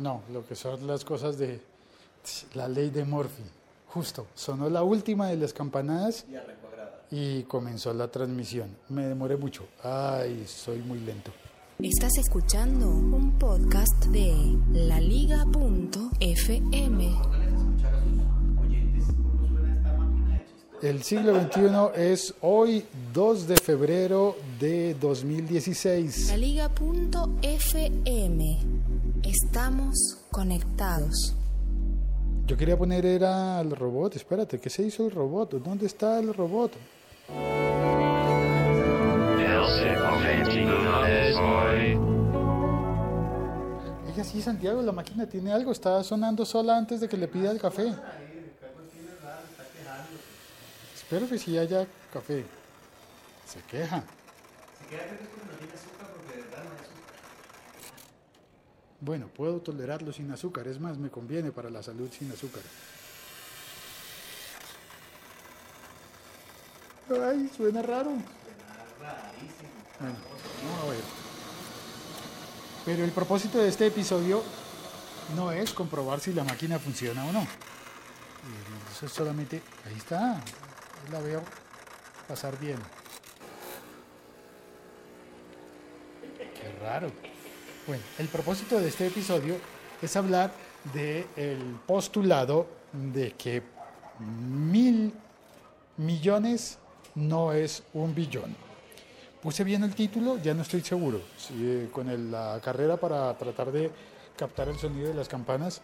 No, lo que son las cosas de la ley de Murphy. Justo, sonó la última de las campanadas y comenzó la transmisión. Me demoré mucho. Ay, soy muy lento. Estás escuchando un podcast de laliga.fm. El siglo XXI es hoy 2 de febrero de 2016. Laliga.fm. Estamos conectados. Yo quería poner era el robot. Espérate, ¿qué se hizo el robot? ¿Dónde está el robot? Ella sí, Santiago, la máquina tiene algo. Está sonando sola antes de que le pida el café. Espero que sí haya café. Se queja. Bueno, puedo tolerarlo sin azúcar. Es más, me conviene para la salud sin azúcar. Ay, suena raro. Bueno, vamos a ver. Pero el propósito de este episodio no es comprobar si la máquina funciona o no. Eso es solamente, ahí está, la veo pasar bien. Qué raro. Bueno, el propósito de este episodio es hablar del postulado de que mil millones no es un billón. Puse bien el título, ya no estoy seguro. Eh, con la carrera para tratar de captar el sonido de las campanas,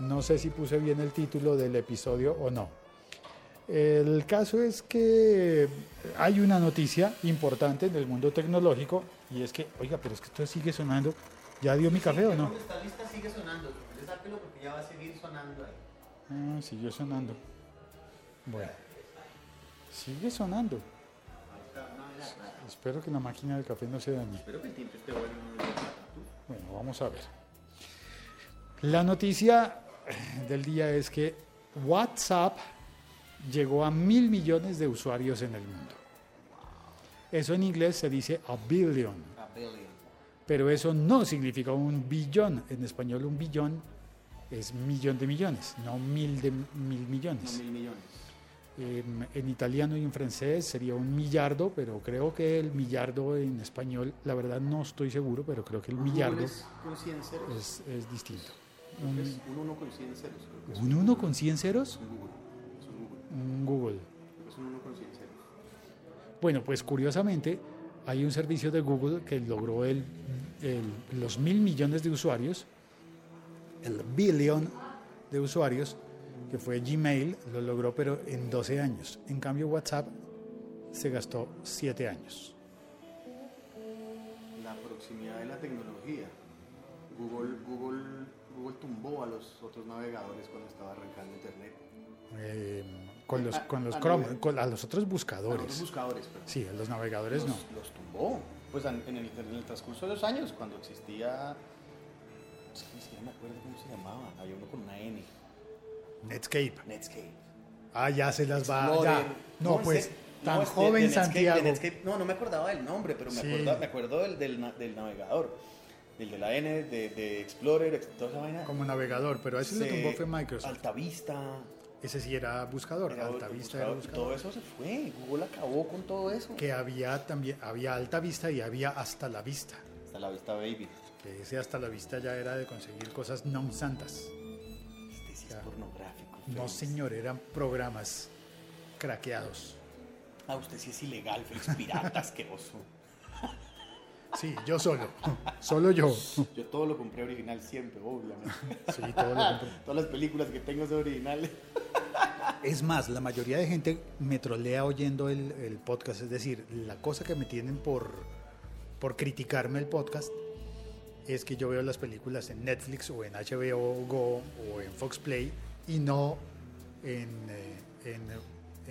no sé si puse bien el título del episodio o no. El caso es que hay una noticia importante en el mundo tecnológico y es que, oiga, pero es que esto sigue sonando. ¿Ya dio mi café o no? Esta lista sigue sonando. Sáquelo porque ya va a seguir sonando ahí. Ah, siguió sonando. Bueno. Sigue sonando. Espero que la máquina del café no se dañe. Espero que el tiempo esté bueno. Bueno, vamos a ver. La noticia del día es que WhatsApp llegó a mil millones de usuarios en el mundo. Eso en inglés se dice a billion. A billion. Pero eso no significa un billón. En español un billón es millón de millones, no mil de mil millones. No mil millones. En italiano y en francés sería un millardo, pero creo que el millardo en español, la verdad no estoy seguro, pero creo que el millardo es con 100 ceros. es, es distinto. Un, es un 1 con 100 ceros. ¿Un 1 con 100 ceros? un un Google. Un Google. Creo que Es un 1 con 100 ceros. Bueno, pues curiosamente hay un servicio de Google que logró el, el- los mil millones de usuarios, el billón de usuarios, que fue Gmail, lo logró pero en 12 años. En cambio WhatsApp se gastó 7 años. La proximidad de la tecnología. Google, Google, Google tumbó a los otros navegadores cuando estaba arrancando Internet. Eh, con los, A- con los a Chrome, con- a los otros A buscadores. los buscadores, pero Sí, a los navegadores los, no. los tumbó. Pues en el, en el transcurso de los años, cuando existía. Es que ni siquiera me acuerdo cómo se llamaba. Había uno con una N. Netscape. Netscape. Ah, ya se las va. Explorer. Ya. No, pues, tan No, es de- joven de Netscape, de Santiago. Netscape. No, no me acordaba del nombre, pero me, Sí. acuerdo, me acuerdo del, del, del navegador. Del de la N, de, de Explorer, ex- toda esa vaina. Como navegador, pero a ese le tumbó fue Microsoft. Altavista. Ese sí era buscador. era Alta otro Vista era buscador. Todo eso se fue. Google acabó con todo eso. que había también había alta vista y había hasta la vista Hasta la vista, baby. que ese hasta la vista ya era de conseguir cosas no santas Este sí es Ya. pornográfico. no señor eran programas craqueados Ah, usted sí es ilegal, Félix Pirata, asqueroso. sí yo solo solo yo Yo todo lo compré original siempre, obviamente. sí todo lo compré. Todas las películas que tengo son originales. es más la mayoría de gente me trolea oyendo el, el podcast es decir la cosa que me tienen por por criticarme el podcast es que yo veo las películas en Netflix o en HBO Go o en Fox Play y no en, eh, en,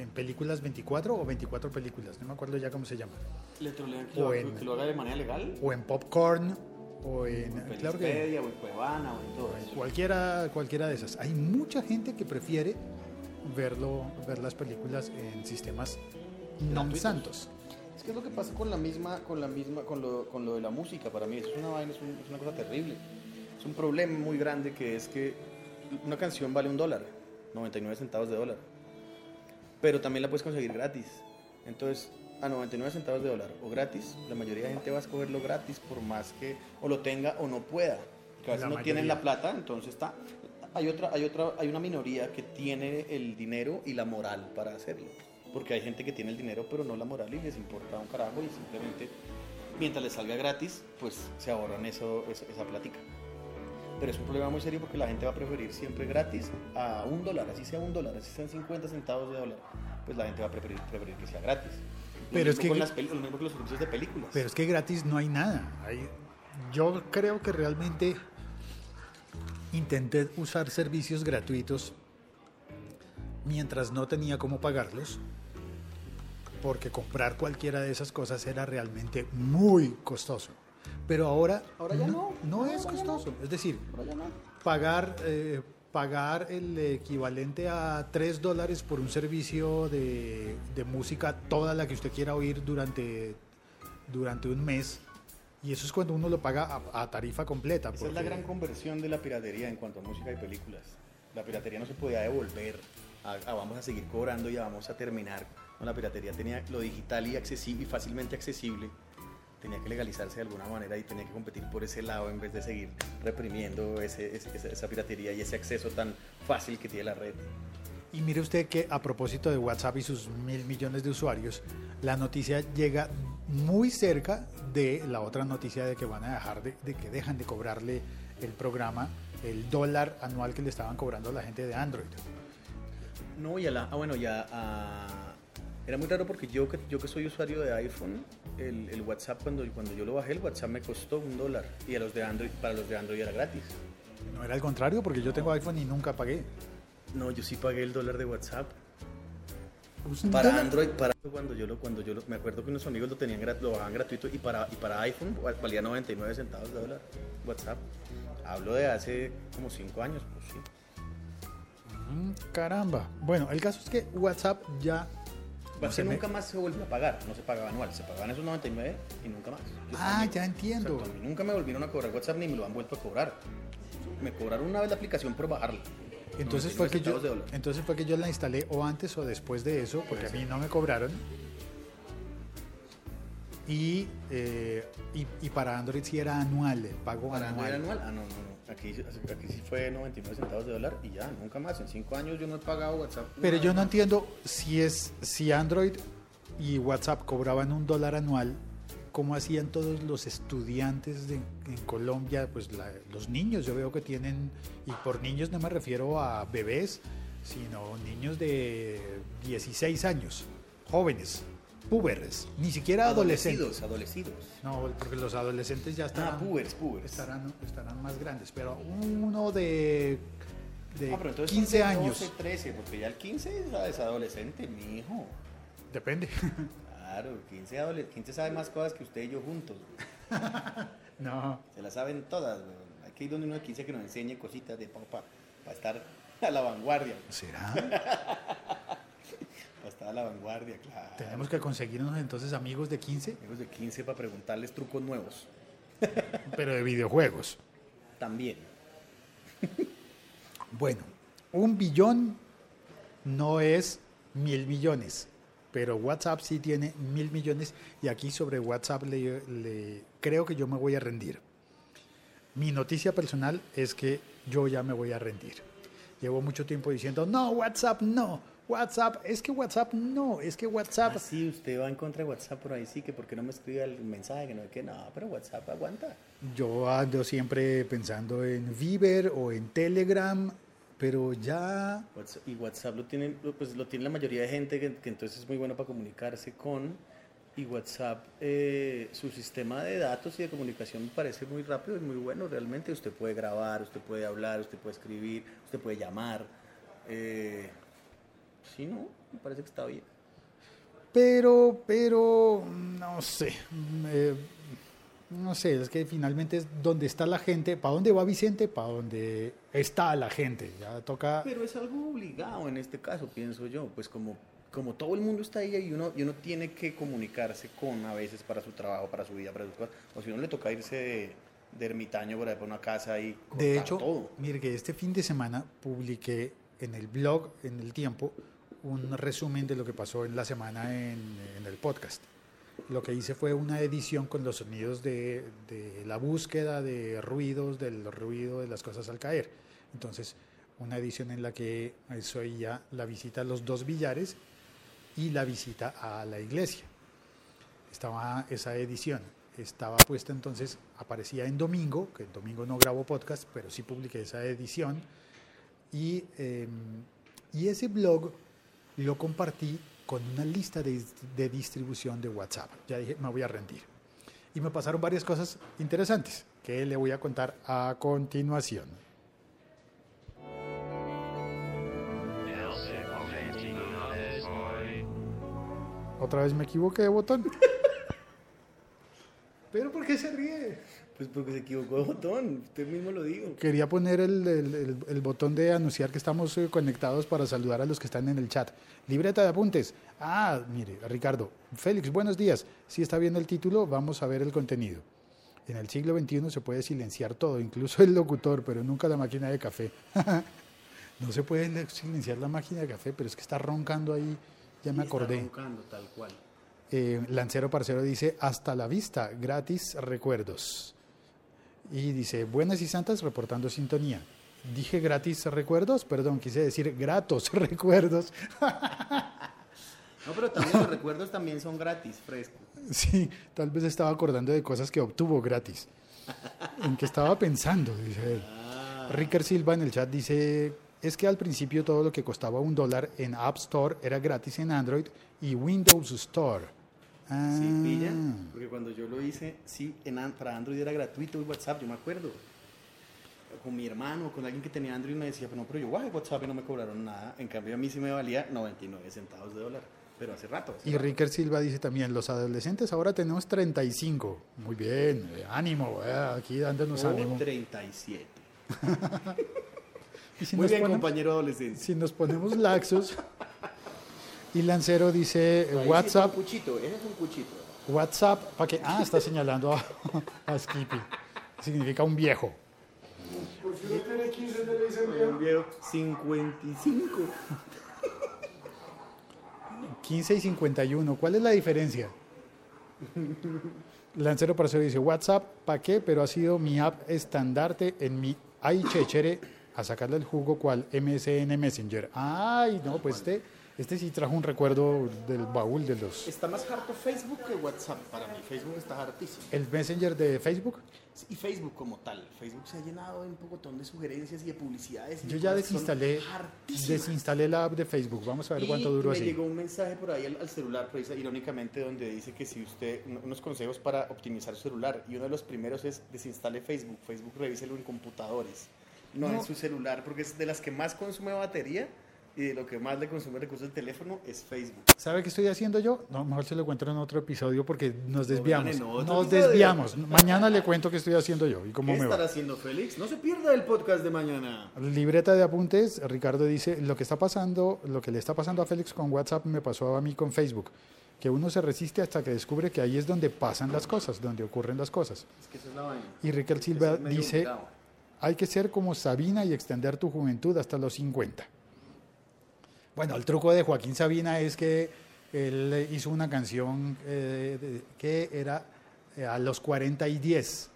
en películas 24 o 24 películas, no me acuerdo ya cómo se llama. ¿Le trolean que, O lo, en- que lo haga de manera legal? O en Popcorn o en... En Claro que o en Cuevana, o en todo eso. cualquiera, cualquiera de esas. Hay mucha gente que prefiere verlo, ver las películas en sistemas no santos. Es que es lo que pasa con la misma, con la misma, con lo, con lo de la música. Para mí eso es una vaina, es, un- es una cosa terrible. Es un problema muy grande que es que una canción vale un dólar, 99 centavos de dólar. Pero también la puedes conseguir gratis. Entonces, a 99 centavos de dólar o gratis, la mayoría de gente va a escogerlo gratis por más que o lo tenga o no pueda. Que a veces no tienen la plata, entonces está. Hay otra, hay otra, hay una minoría que tiene el dinero y la moral para hacerlo. Porque hay gente que tiene el dinero pero no la moral y les importa un carajo y simplemente mientras les salga gratis, pues se ahorran eso, esa, esa plática. Pero es un problema muy serio porque la gente va a preferir siempre gratis a un dólar, así sea un dólar, así sean 50 centavos de dólar, pues la gente va a preferir, preferir que sea gratis. Pero es que- con las peli- lo mismo que los servicios de películas. Pero es que gratis no hay nada. Hay- yo creo que realmente intenté usar servicios gratuitos mientras no tenía cómo pagarlos, porque comprar cualquiera de esas cosas era realmente muy costoso. Pero ahora, Ahora ya no, no. no No, es costoso. Es decir, Ahora ya no. pagar, eh, pagar el equivalente a 3 dólares por un servicio de, de música, toda la que usted quiera oír durante, durante un mes. Y eso es cuando uno lo paga a, a tarifa completa. Esa es la gran conversión de la piratería en cuanto a música y películas. La piratería no se podía devolver. a- a vamos a seguir cobrando y a vamos a terminar. No, la piratería tenía lo digital y accesible y fácilmente accesible. Tenía que legalizarse de alguna manera y tenía que competir por ese lado en vez de seguir reprimiendo ese- ese- esa, piratería y ese acceso tan fácil que tiene la red. Y mire usted que a propósito de WhatsApp y sus mil millones de usuarios, la noticia llega muy cerca de la otra noticia de que van a dejar de, de que dejan de cobrarle el programa el dólar anual que le estaban cobrando a la gente de Android. No, y a la, ah, bueno, ya a- era muy raro porque yo que, yo que soy usuario de iPhone, el, el WhatsApp cuando, cuando yo lo bajé, el WhatsApp me costó un dólar y a los de Android, para los de Android era gratis. No era al contrario, porque yo tengo iPhone y nunca pagué. No, yo sí pagué el dólar de WhatsApp. ¿Un Para dólar? Android, para cuando yo lo, cuando yo lo, me acuerdo que unos amigos lo tenían lo bajaban gratuito y para, y para iPhone valía 99 centavos de dólar WhatsApp. Hablo de hace como 5 años, pues sí. Mm, Caramba. Bueno, el caso es que WhatsApp ya... se me- nunca más se volvió a pagar, no se pagaba anual, se pagaban esos 99 y nunca más. Yo Ah, también. ya entiendo. Exacto, a mí nunca me volvieron a cobrar WhatsApp ni me lo han vuelto a cobrar. Me cobraron una vez la aplicación por bajarla. Entonces 99 fue, que yo, entonces fue que yo la instalé o antes o después de eso, porque a mí no me cobraron. Y, eh, y, y para Android sí era anual, el pago ¿Para anual. Android anual? Ah, no, no, no. Aquí, aquí sí fue 99 centavos de dólar y ya, nunca más. En 5 años yo no he pagado WhatsApp. Pero yo no más. entiendo si es si Android y WhatsApp cobraban un dólar anual, ¿cómo hacían todos los estudiantes de- en Colombia? Pues la- los niños, yo veo que tienen, y por niños no me refiero a bebés, sino niños de 16 años, jóvenes, púberes, ni siquiera adolescentes. Adolescidos, No, porque los adolescentes ya adolescidos. Ah, pubers, pubers. estarán, estarán más grandes, pero uno de, de Ah, pero entonces 15 son de años, 12, 13, porque ya el 15 es- es adolescente, mi hijo. depende. Claro, 15, adole- 15 sabe más cosas que usted y yo juntos. no. Se las saben todas, weón. Hay que ir donde uno de 15 que nos enseñe cositas de para estar a la vanguardia. ¿Será? La vanguardia, claro. Tenemos que conseguirnos entonces amigos de 15, Amigos de 15 para preguntarles trucos nuevos. pero de videojuegos. También. Bueno, un billón no es mil millones, pero WhatsApp sí tiene mil millones y aquí sobre WhatsApp le, le- creo que yo me voy a rendir. Mi noticia personal es que yo ya me voy a rendir. Llevo mucho tiempo diciendo, no, WhatsApp no, WhatsApp, es que WhatsApp no, es que WhatsApp... Ah, sí, usted va en contra de WhatsApp por ahí, sí, que por qué no me escribe el mensaje, que no, que no, pero WhatsApp aguanta. Yo ando siempre pensando en Viber o en Telegram, pero ya WhatsApp- y WhatsApp lo tiene, pues lo tiene la mayoría de gente que, que entonces es muy bueno para comunicarse con. Y WhatsApp, eh, su sistema de datos y de comunicación me parece muy rápido y muy bueno realmente. Usted puede grabar, usted puede hablar, usted puede escribir, usted puede llamar. Eh, sí, no, me parece que está bien. Pero, pero, no sé. mm, eh, no sé, es que finalmente es donde está la gente. ¿Para dónde va Vicente? Para donde está la gente. Ya toca. Pero es algo obligado en este caso, pienso yo. Pues como, como todo el mundo está ahí y uno, y uno tiene que comunicarse con a veces para su trabajo, para su vida, para sus cosas. O si uno le toca irse de, de ermitaño por ahí por una casa y De hecho, todo. mire que este fin de semana publiqué en el blog, en el tiempo, un resumen de lo que pasó en la semana en, el podcast. Lo que hice fue una edición con los sonidos de, la búsqueda de ruidos, del ruido de las cosas al caer. Entonces, una edición en la que soy ya la visita a los dos billares y la visita a la iglesia. Estaba esa edición. Estaba puesta entonces, aparecía en domingo, que el domingo no grabo podcast, pero sí publiqué esa edición. Y, eh, y ese blog lo compartí con una lista de, de, distribución de WhatsApp. Ya dije, me voy a rendir. Y me pasaron varias cosas interesantes que le voy a contar a continuación. Otra vez me equivoqué de botón. ¿Pero por qué se ríe? Pues porque se equivocó de botón, usted mismo lo dijo. Quería poner el, el, el, el botón de anunciar que estamos eh, conectados para saludar a los que están en el chat. Libreta de apuntes. Ah, mire, Ricardo. Félix, buenos días. Si está viendo el título, vamos a ver el contenido. En el siglo XXI se puede silenciar todo, incluso el locutor, pero nunca la máquina de café. no se puede silenciar la máquina de café, pero es que está roncando ahí. Ya me acordé. Está roncando, tal cual. Eh, Lancero Parcero dice, hasta la vista, gratis recuerdos. Y dice, buenas y santas reportando sintonía. Dije gratis recuerdos, perdón, quise decir gratos recuerdos. No, pero también los recuerdos también son gratis, fresco. Sí, tal vez estaba acordando de cosas que obtuvo gratis. ¿En qué estaba pensando? Dice él. Ah, Ricker Silva en el chat dice, es que al principio todo lo que costaba un dólar en App Store era gratis en Android y Windows Store. Ah, sí, pilla. Porque cuando yo lo hice, sí, en, para Android era gratuito el WhatsApp, yo me acuerdo. Con mi hermano, con alguien que tenía Android, me decía, pero no, pero yo bajé WhatsApp y no me cobraron nada. En cambio, a mí sí me valía 99 centavos de dólar. Pero hace rato. hace Y rato. Ricker Silva dice también, los adolescentes ahora tenemos 35. Muy bien, eh, ánimo, eh, aquí dándonos O ánimo. 37. Y si Muy nos, bien, ponemos, compañero adolescente. si nos ponemos laxos, y Lancero dice, eh, Ahí sí WhatsApp, es un cuchito, ese es un cuchito. WhatsApp, ¿para qué? Ah, está señalando a, a Skippy. Significa un viejo. Un viejo 55. 15 y 51. ¿Cuál es la diferencia? Lancero Parcero dice, WhatsApp, ¿para qué? Pero ha sido mi app estandarte en mi ay chechere a sacarle el jugo cual MSN Messenger. Ay, no, pues este, este sí trajo un recuerdo del baúl de los... Está más harto Facebook que WhatsApp para mí. Facebook está hartísimo. ¿El Messenger de Facebook? Y Facebook como tal. Facebook se ha llenado de un pocotón de sugerencias y de publicidades. y Yo de ya desinstalé, desinstalé la app de Facebook. Vamos a ver Y cuánto duró me así. llegó un mensaje por ahí al, al celular, precisa- irónicamente, donde dice que si usted, un- unos consejos para optimizar su celular, y uno de los primeros es desinstale Facebook. Facebook revíselo en computadores, no, No. en su celular, porque es de las que más consume batería y de lo que más le consume recursos del teléfono es Facebook. ¿Sabe qué estoy haciendo yo? No, mejor se lo cuento en otro episodio porque nos desviamos. Nos desviamos. Mañana le cuento qué estoy haciendo yo y cómo ¿Qué me estará va. haciendo Félix? No se pierda el podcast de mañana. Libreta de apuntes, Ricardo dice, lo que está pasando, lo que le está pasando a Félix con WhatsApp me pasó a mí con Facebook, que uno se resiste hasta que descubre que ahí es donde pasan las cosas, donde ocurren las cosas. Es que esa es la vaina. Y Ricardo Silva Es dice. Hay que ser como Sabina y extender tu juventud hasta los 50. Bueno, el truco de Joaquín Sabina es que él hizo una canción eh, que era eh, a los 40 y 10.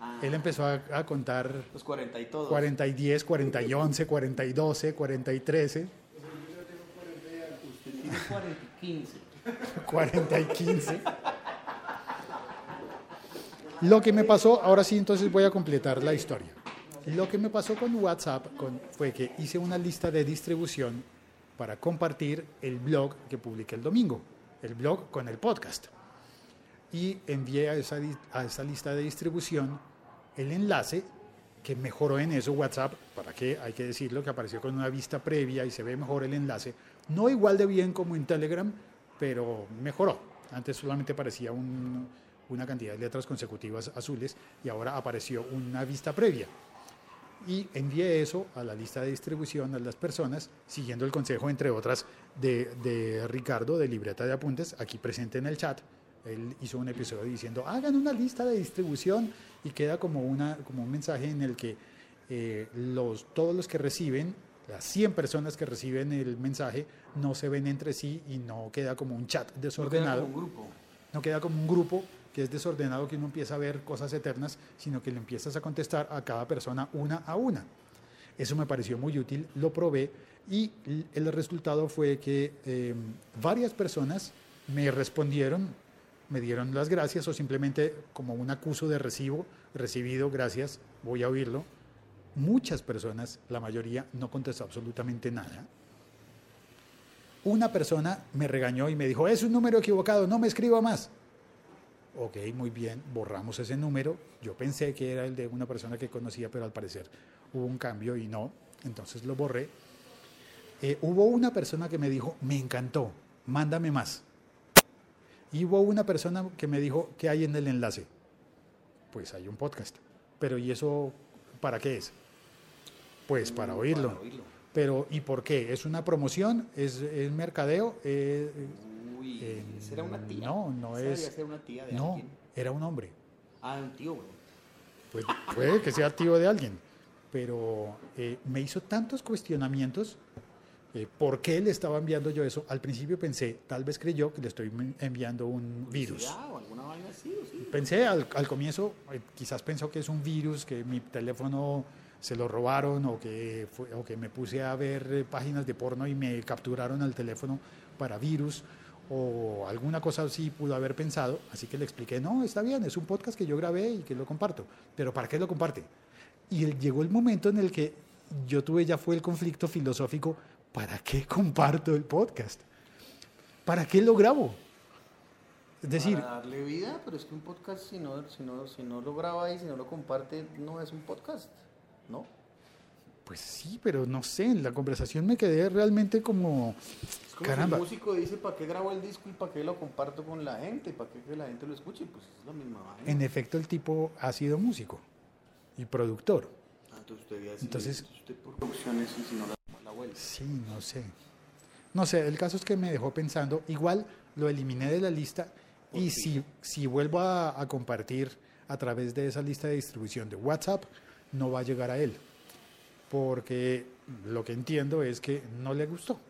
Ah, Él empezó a, a contar los 40 y todos. 40 y 10, 40 y 11, 40 y 12, 40 y 13, Usted tiene 40 y 15. 40 y 15. Lo que me pasó, ahora sí, entonces voy a completar la historia. Lo que me pasó con WhatsApp fue que hice una lista de distribución para compartir el blog que publiqué el domingo, el blog con el podcast. Y envié a esa, lista de distribución el enlace que mejoró en eso WhatsApp, para que hay que decirlo, que apareció con una vista previa y se ve mejor el enlace. No igual de bien como en Telegram, pero mejoró. Antes solamente aparecía un- una cantidad de letras consecutivas azules y ahora apareció una vista previa. Y envié eso a la lista de distribución a las personas, siguiendo el consejo, entre otras, de, de Ricardo, de Libreta de Apuntes, aquí presente en el chat, Él hizo un episodio diciendo, hagan una lista de distribución y queda como, una, como un mensaje en el que eh, los, todos los que reciben, las 100 personas que reciben el mensaje, no se ven entre sí y no queda como un chat desordenado. No queda como un grupo. No queda como un grupo es desordenado, que uno empieza a ver cosas eternas, sino que le empiezas a contestar a cada persona una a una. Eso me pareció muy útil, lo probé y el resultado fue que eh, varias personas me respondieron, me dieron las gracias o simplemente como un acuso de recibo, recibido, gracias, voy a oírlo. Muchas personas, la mayoría, no contestó absolutamente nada. Una persona me regañó y me dijo, es un número equivocado, no me escriba más. Ok, muy bien, borramos ese número. Yo pensé que era el de una persona que conocía, pero al parecer hubo un cambio y no, entonces lo borré. Eh, hubo una persona que me dijo, me encantó, mándame más. Y hubo una persona que me dijo, ¿qué hay en el enlace? Pues hay un podcast. Pero ¿y eso para qué es? Pues para Mm, oírlo. para oírlo. Pero ¿y por qué? ¿Es una promoción? ¿Es, es mercadeo? Eh, Uy, Eh, ¿esa era una tía? no, no es- debía ser una tía de no, alguien. era un hombre. Ah, un tío, güey. Pues puede que sea tío de alguien, pero eh, me hizo tantos cuestionamientos. eh, ¿Por qué le estaba enviando yo eso? Al principio pensé, tal vez creyó que le estoy enviando un virus. O alguna vaina así, ¿o sí? Pensé al, al comienzo, eh, quizás pensó que es un virus, que mi teléfono se lo robaron o que, fue- o que me puse a ver páginas de porno y me capturaron el teléfono para virus o alguna cosa así pudo haber pensado. Así que le expliqué, no, está bien, es un podcast que yo grabé y que lo comparto. Pero ¿para qué lo comparte? Y llegó el momento en el que yo tuve ya fue el conflicto filosófico, ¿para qué comparto el podcast? ¿Para qué lo grabo? Es decir, Para darle vida, pero es que un podcast, si no, si no, si no lo graba y si no lo comparte, no es un podcast, ¿no? Pues sí, pero no sé, en la conversación me quedé realmente como, como caramba, si el músico dice, ¿para qué grabo el disco y para qué lo comparto con la gente? ¿Para qué que la gente lo escuche? Pues es la misma vaina. en efecto el tipo ha sido músico y productor. Ah, entonces usted decirle, Entonces- usted por producciones y si no la, la vuelve. Sí, no sé. No sé, el caso es que me dejó pensando, igual lo eliminé de la lista y si, si vuelvo a, a compartir a través de esa lista de distribución de WhatsApp, no va a llegar a él, porque lo que entiendo es que no le gustó.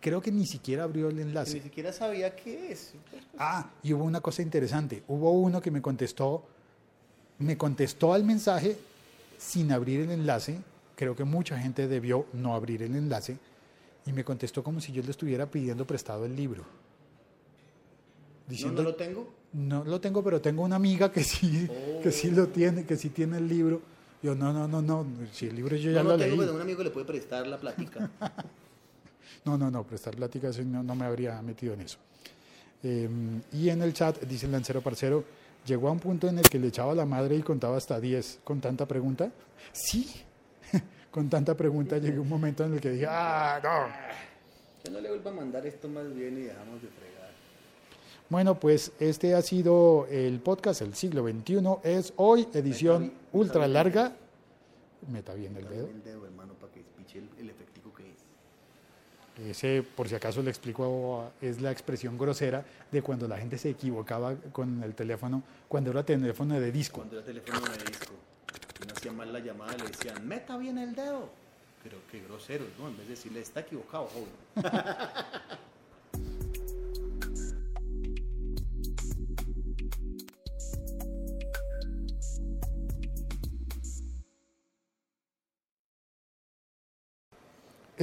Creo que ni siquiera abrió el enlace. Ni siquiera sabía qué es. Ah, y hubo una cosa interesante. Hubo uno que me contestó, me contestó al mensaje sin abrir el enlace. Creo que mucha gente debió no abrir el enlace. Y me contestó como si yo le estuviera pidiendo prestado el libro. ¿No, Diciendo, no lo tengo? no lo tengo, pero tengo una amiga que sí, que sí lo tiene, que sí tiene el libro. Yo, no, no, no, no, si el libro yo ya no lo lo tengo, leí. pero un amigo le puede prestar la plática. No, no, no, prestar plática eso no, no me habría metido en eso. Eh, y en el chat, dice el lancero parcero, llegó a un punto en el que le echaba la madre y contaba hasta 10 con tanta pregunta. Sí, con tanta pregunta llegué un momento en el que dije, ah, no. que no le vuelva a mandar esto más bien y dejamos de fregar. Bueno, pues este ha sido el podcast El siglo XXI. Es hoy edición Meta ultra meta larga. Meta bien el dedo. el dedo, hermano, para que el, el es. Ese, por si acaso le explico, es la expresión grosera de cuando la gente se equivocaba con el teléfono, cuando era teléfono de disco. Cuando era teléfono de disco, uno hacía mal la llamada, le decían, meta bien el dedo. Pero qué grosero, ¿no? En vez de decirle, está equivocado, joven.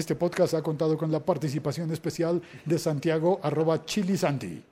Este podcast ha contado con la participación especial de Santiago arroba chilisanti.